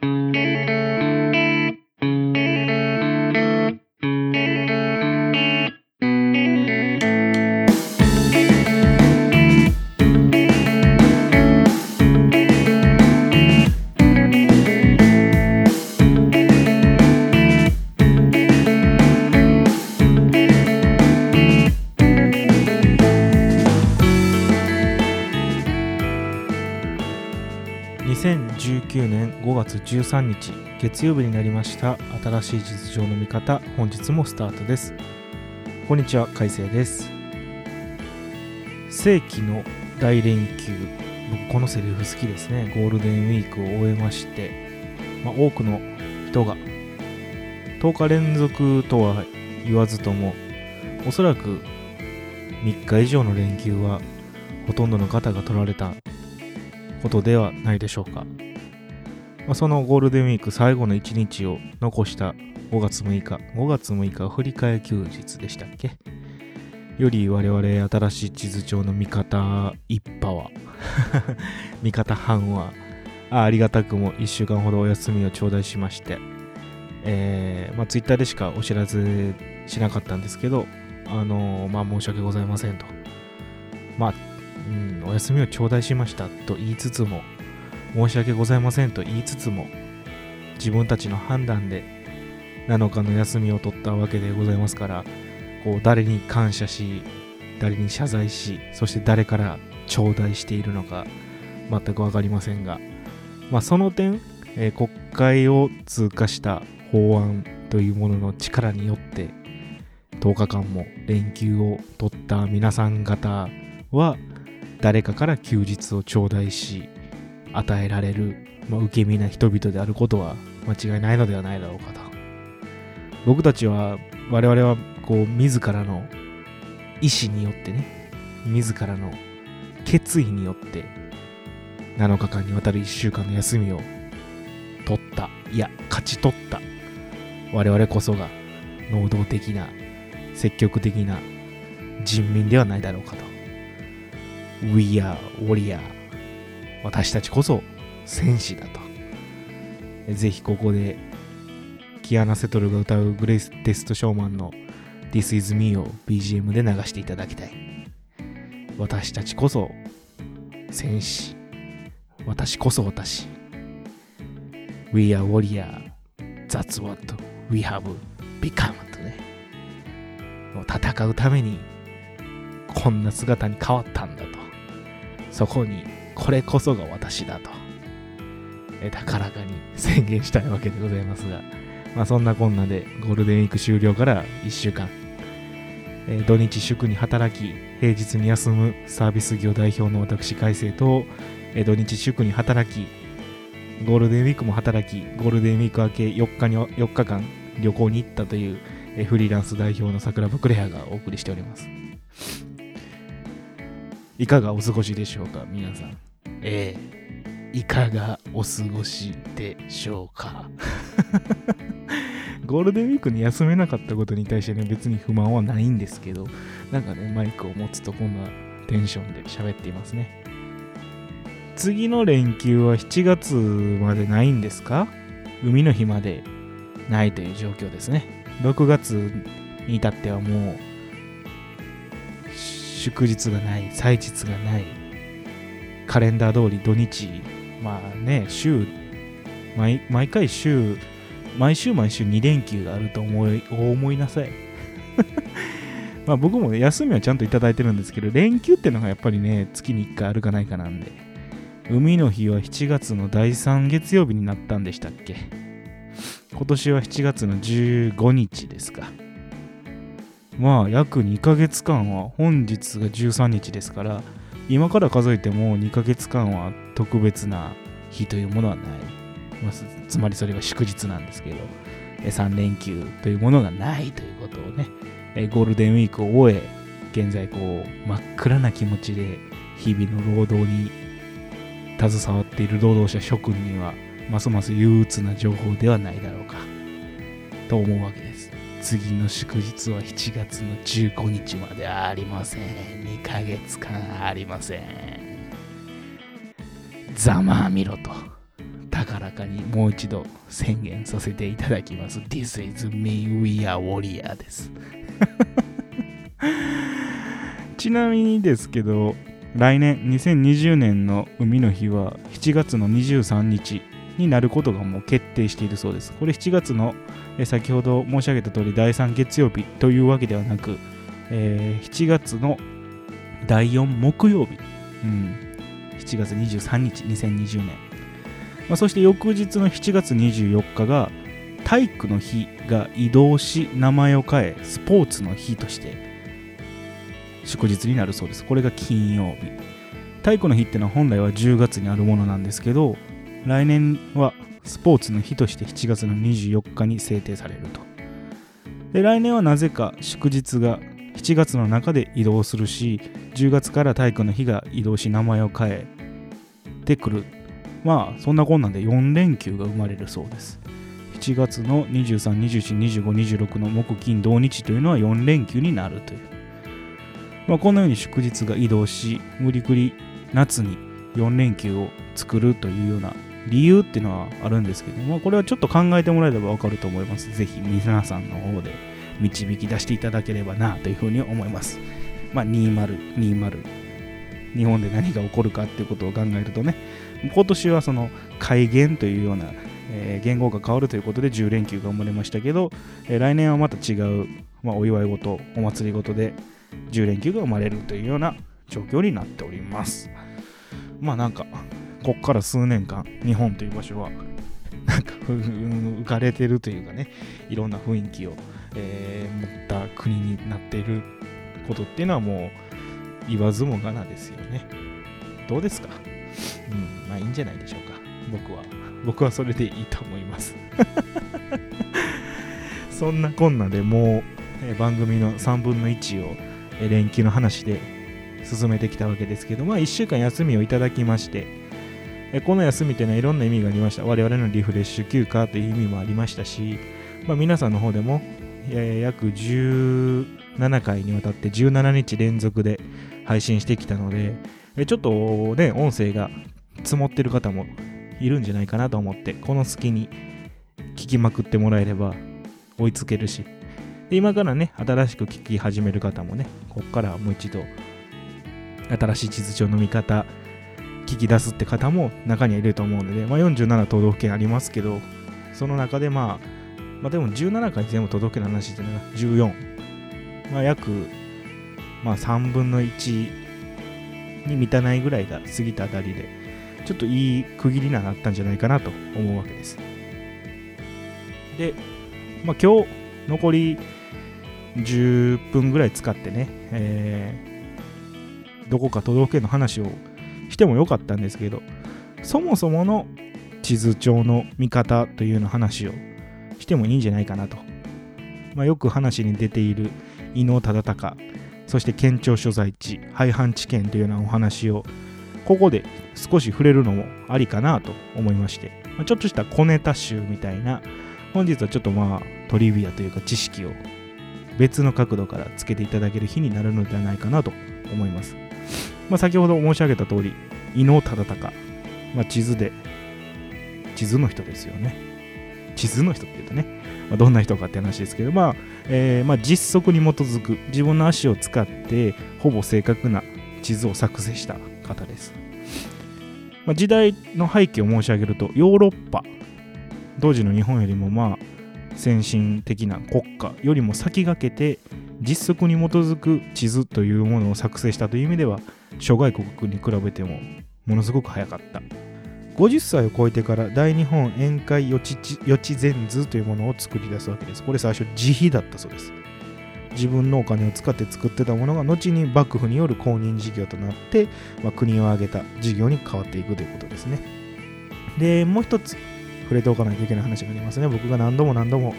Mm-hmm. 2019年5月13日月曜日になりました。新しい地図上の見方本日もスタートです。こんにちは海星です。世紀の大連休。僕このセリフ好きですね。ゴールデンウィークを終えまして、まあ、多くの人が10日連続とは言わずともおそらく3日以上の連休はほとんどの方が取られたことではないでしょうか。まあ、そのゴールデンウィーク最後の1日を残した5月6日、5月6日振り替え休日でしたっけ？より我々新しい地図帳の味方一派は 味方班はあありがたくも1週間ほどお休みを頂戴しまして、えー、まあ、ツイッターでしかお知らせしなかったんですけど、あのー、まあ、申し訳ございませんと。まあ、うん、お休みを頂戴しましたと言いつつも、申し訳ございませんと言いつつも、自分たちの判断で7日の休みを取ったわけでございますから、こう誰に感謝し、誰に謝罪し、そして誰から頂戴しているのか全く分かりませんが、まあ、その点、えー、国会を通過した法案というものの力によって10日間も連休を取った皆さん方は誰かから休日を頂戴し与えられる、まあ、受け身な人々であることは間違いないのではないだろうかと。僕たちは我々はこう自らの意志によってね自らの決意によって7日間にわたる1週間の休みを取ったいや勝ち取った我々こそが能動的な積極的な人民ではないだろうかと。We are warrior. 私たちこそ戦士だと。ぜひここでキアナ・セトルが歌うグレイステスト・ショーマンの This is me を BGM で流していただきたい。私たちこそ戦士。私こそ私。We are warrior. That's what we have become とね。戦うためにこんな姿に変わったんだと。そこにこれこそが私だと。高らかに宣言したいわけでございますが、まあ、そんなこんなでゴールデンウィーク終了から1週間、え、土日祝に働き平日に休むサービス業代表の私海星と、え、土日祝に働きゴールデンウィークも働きゴールデンウィーク明け4日に4日間旅行に行ったという、え、フリーランス代表の桜庭クレアがお送りしております。いかがお過ごしでしょうか皆さん。ええ。いかがお過ごしでしょうか。ゴールデンウィークに休めなかったことに対してね別に不満はないんですけどなんかねマイクを持つとこんなテンションで喋っていますね。次の連休は7月までないんですか？海の日までないという状況ですね。6月に至ってはもう祝日がない祭日がないカレンダー通り土日まあね週毎毎回週毎週毎週2連休があると思い思いなさい。まあ僕も、ね、休みはちゃんといただいてるんですけど連休ってのがやっぱりね月に1回あるかないかなんで。海の日は7月の第3月曜日になったんでしたっけ？今年は7月の15日ですか。まあ約2ヶ月間は本日が13日ですから今から数えても2ヶ月間は特別な日というものはない、まあ、つまりそれが祝日なんですけど3連休というものがないということをねゴールデンウィークを終え現在こう真っ暗な気持ちで日々の労働に携わっている労働者諸君にはますます憂鬱な情報ではないだろうかと思うわけです。次の祝日は7月の15日までありません2ヶ月間ありませんざまあみろと高らかにもう一度宣言させていただきます。This is me, we are warrior です。ちなみにですけど、来年2020年の海の日は7月の23日になることがもう決定しているそうです。これ7月のえ先ほど申し上げた通り第3月曜日というわけではなく、えー7月の第4木曜日、うん、7月23日2020年、まあ、そして翌日の7月24日が体育の日が移動し名前を変えスポーツの日として祝日になるそうです。これが金曜日。体育の日ってのは本来は10月にあるものなんですけど来年はスポーツの日として7月の24日に制定されると。で来年はなぜか祝日が7月の中で移動するし10月から体育の日が移動し名前を変えてくる。まあそんなこんなんで4連休が生まれるそうです。7月の23、24、25、26の木金土日というのは4連休になるという、まあ、このように祝日が移動し無理くり夏に4連休を作るというような理由っていうのはあるんですけどもこれはちょっと考えてもらえればわかると思います。ぜひ皆さんの方で導き出していただければなというふうに思います。まあ2020日本で何が起こるかっていうことを考えるとね今年はその改元というような、えー言語が変わるということで10連休が生まれましたけど、えー来年はまた違う、まあ、お祝い事お祭り事で10連休が生まれるというような状況になっております。まあなんかこっから数年間日本という場所はなんか浮かれてるというかねいろんな雰囲気を、えー持った国になっていることっていうのはもう言わずもがなですよね。どうですか？うんまあいいんじゃないでしょうか。僕は僕はそれでいいと思います。そんなこんなでもう、えー番組の3分の1を、えー連休の話で進めてきたわけですけどまあ1週間休みをいただきましてえこの休みというのはいろんな意味がありました。我々のリフレッシュ休暇という意味もありましたし、まあ、皆さんの方でも、え約17回にわたって17日連続で配信してきたのでえちょっとね音声が積もってる方もいるんじゃないかなと思ってこの隙に聞きまくってもらえれば追いつけるし。で今からね新しく聞き始める方もねこっからもう一度新しい地図帳の見方聞き出すって方も中にはいると思うので、まあ、47都道府県ありますけどその中でまあまあでも17回全部都道府県の話っていうのが14まあ約まあ3分の1に満たないぐらいが過ぎたあたりでちょっといい区切りになったんじゃないかなと思うわけです。で、まあ、今日残り10分ぐらい使ってね、えーどこか都道府県の話をしてもよかったんですけどそもそもの地図帳の見方というような話をしてもいいんじゃないかなと、まあ、よく話に出ている伊能忠敬そして県庁所在地廃藩置県というようなお話をここで少し触れるのもありかなと思いまして、まあちょっとした小ネタ集みたいな本日はちょっとまあトリビアというか知識を別の角度からつけていただける日になるのではないかなと思います。まあ、先ほど申し上げた通り、伊能忠敬、まあ、地図で、地図の人ですよね。地図の人って言うとね、まあ、どんな人かって話ですけど、まあえーまあ、実測に基づく自分の足を使ってほぼ正確な地図を作成した方です。ま、時代の背景を申し上げると、ヨーロッパ、当時の日本よりもまあ先進的な国家よりも先駆けて実測に基づく地図というものを作成したという意味では諸外国に比べてもものすごく早かった。50歳を超えてから大日本宴会予知地予知全図というものを作り出すわけです。これ最初自費だったそうです。自分のお金を使って作ってたものが後に幕府による公認事業となって、まあ、国を挙げた事業に変わっていくということですね。でもう一つ触れておかないといけない話がありますね。僕が何度も何度も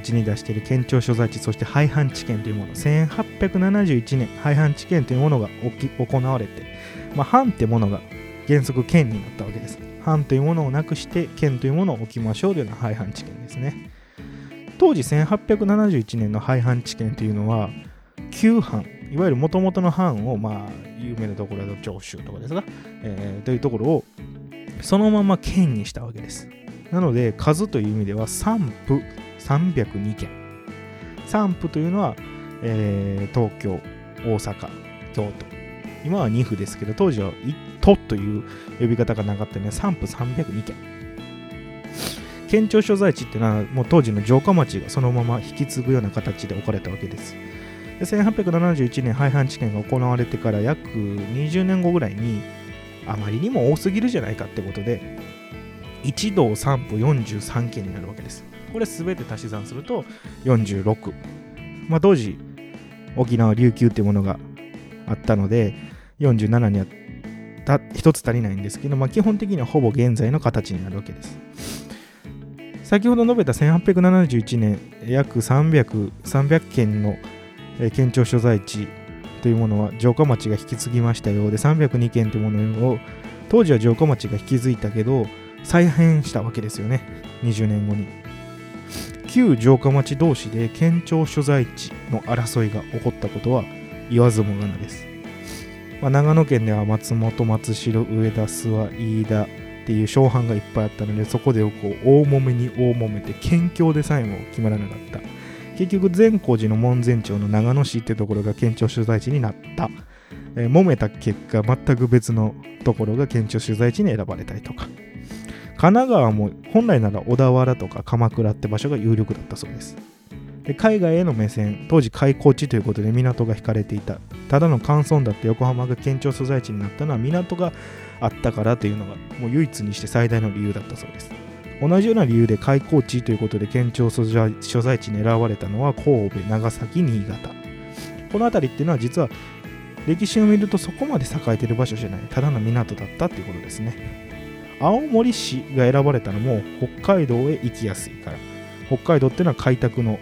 口に出している県庁所在地そして廃藩置県というもの1871年廃藩置県というものが起き行われて、まあ、藩ってものが原則県になったわけです。藩というものをなくして県というものを置きましょうというのが廃藩置県ですね。当時1871年の廃藩置県というのは旧藩いわゆるもともとの藩をまあ有名なところだと長州とかですが、えーというところをそのまま県にしたわけです。なので数という意味では3府302件。3府というのは、えー、東京大阪京都。今は2府ですけど当時は1「都」という呼び方がなかったので3府302件。県庁所在地っていうのはもう当時の城下町がそのまま引き継ぐような形で置かれたわけです。で1871年廃藩置県が行われてから約20年後ぐらいにあまりにも多すぎるじゃないかってことで一道三府43県になるわけです。これ全て足し算すると46まあ当時沖縄琉球っていうものがあったので47には1つ足りないんですけど、まあ、基本的にはほぼ現在の形になるわけです。先ほど述べた1871年約300 300件の県庁所在地というものは城下町が引き継ぎましたようで302件というものを当時は城下町が引き継いだけど再編したわけですよね。20年後に。旧城下町同士で県庁所在地の争いが起こったことは言わずもがなです、まあ、長野県では松本松代上田諏訪飯田っていう小藩がいっぱいあったのでそこでこう大揉めに大揉めて県境でさえも決まらなかった。結局善光寺の門前町の長野市ってところが県庁所在地になった、えー、揉めた結果全く別のところが県庁所在地に選ばれたりとか。神奈川も本来なら小田原とか鎌倉って場所が有力だったそうです。で海外への目線当時開港地ということで港が引かれていた。ただの乾村だった横浜が県庁所在地になったのは港があったからというのがもう唯一にして最大の理由だったそうです。同じような理由で開港地ということで県庁所在地に選ばれたのは神戸長崎新潟。この辺りっていうのは実は歴史を見るとそこまで栄えてる場所じゃない。ただの港だったっていうことですね。青森市が選ばれたのも北海道へ行きやすいから。北海道っていうのは開拓の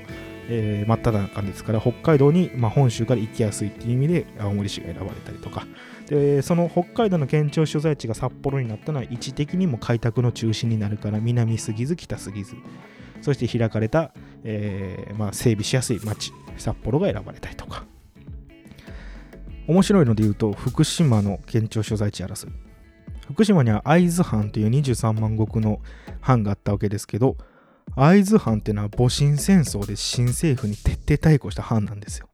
えー、真っ只中ですから北海道に、まあ、本州から行きやすいっていう意味で青森市が選ばれたりとか。でその北海道の県庁所在地が札幌になったのは位置的にも開拓の中心になるから南すぎず北すぎず。そして開かれた、えー、まあ、整備しやすい町札幌が選ばれたりとか。面白いので言うと福島の県庁所在地争い。福島には会津藩という23万石の藩があったわけですけど会津藩っていうのは戊辰戦争で新政府に徹底対抗した藩なんですよ。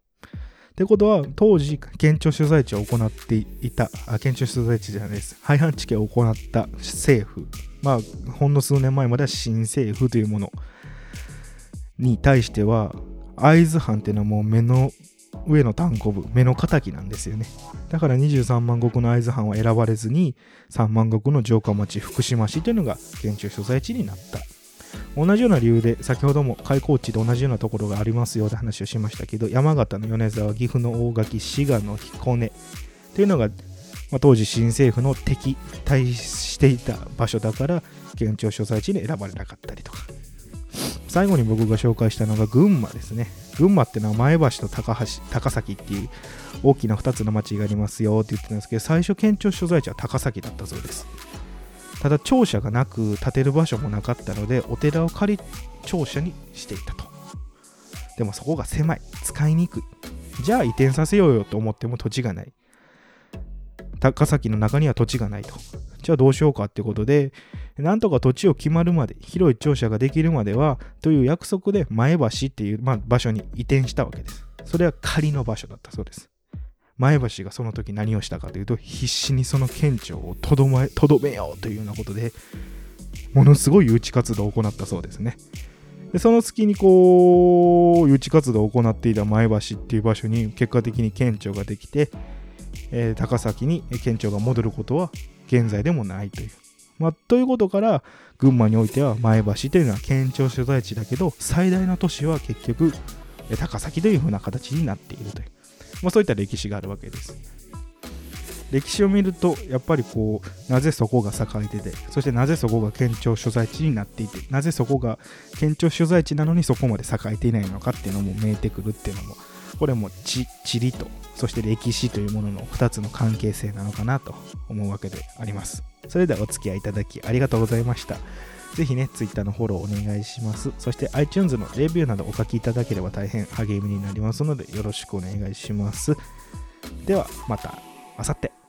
ってことは当時県庁所在地を行っていたあ県庁所在地じゃないです廃藩置県を行った政府まあほんの数年前までは新政府というものに対しては会津藩っていうのはもう目の上の単行部目の敵なんですよね。だから23万石の会津藩は選ばれずに3万石の城下町福島市というのが県庁所在地になった。同じような理由で先ほども開港地で同じようなところがありますよって話をしましたけど山形の米沢岐阜の大垣滋賀の彦根というのが、まあ、当時新政府の敵対していた場所だから県庁所在地に選ばれなかったりとか。最後に僕が紹介したのが群馬ですね。群馬ってのは前橋と高橋高崎っていう大きな2つの町がありますよって言ってたんですけど最初県庁所在地は高崎だったそうです。ただ庁舎がなく建てる場所もなかったのでお寺を借り庁舎にしていたと。でもそこが狭い。使いにくい。じゃあ移転させようよと思っても土地がない。高崎の中には土地がないと。じゃあどうしようかってことでなんとか土地を決まるまで広い庁舎ができるまではという約束で前橋っていう、まあ、場所に移転したわけです。それは仮の場所だったそうです。前橋がその時何をしたかというと必死にその県庁をとどめとどめようというようなことでものすごい誘致活動を行ったそうですね。でその月にこう誘致活動を行っていた前橋っていう場所に結果的に県庁ができて、えー、高崎に県庁が戻ることは現在でもないという。まあ、ということから群馬においては前橋というのは県庁所在地だけど最大の都市は結局高崎というふうな形になっているという。まあ、そういった歴史があるわけです。歴史を見るとやっぱりこうなぜそこが栄えててそしてなぜそこが県庁所在地になっていてなぜそこが県庁所在地なのにそこまで栄えていないのかっていうのも見えてくるっていうのもこれも地地理とそして歴史というものの2つの関係性なのかなと思うわけでありますそれではお付き合いいただきありがとうございましたぜひね、Twitter のフォローお願いします。そして iTunes のレビューなどお書きいただければ大変励みになりますのでよろしくお願いします。ではまた、あさって。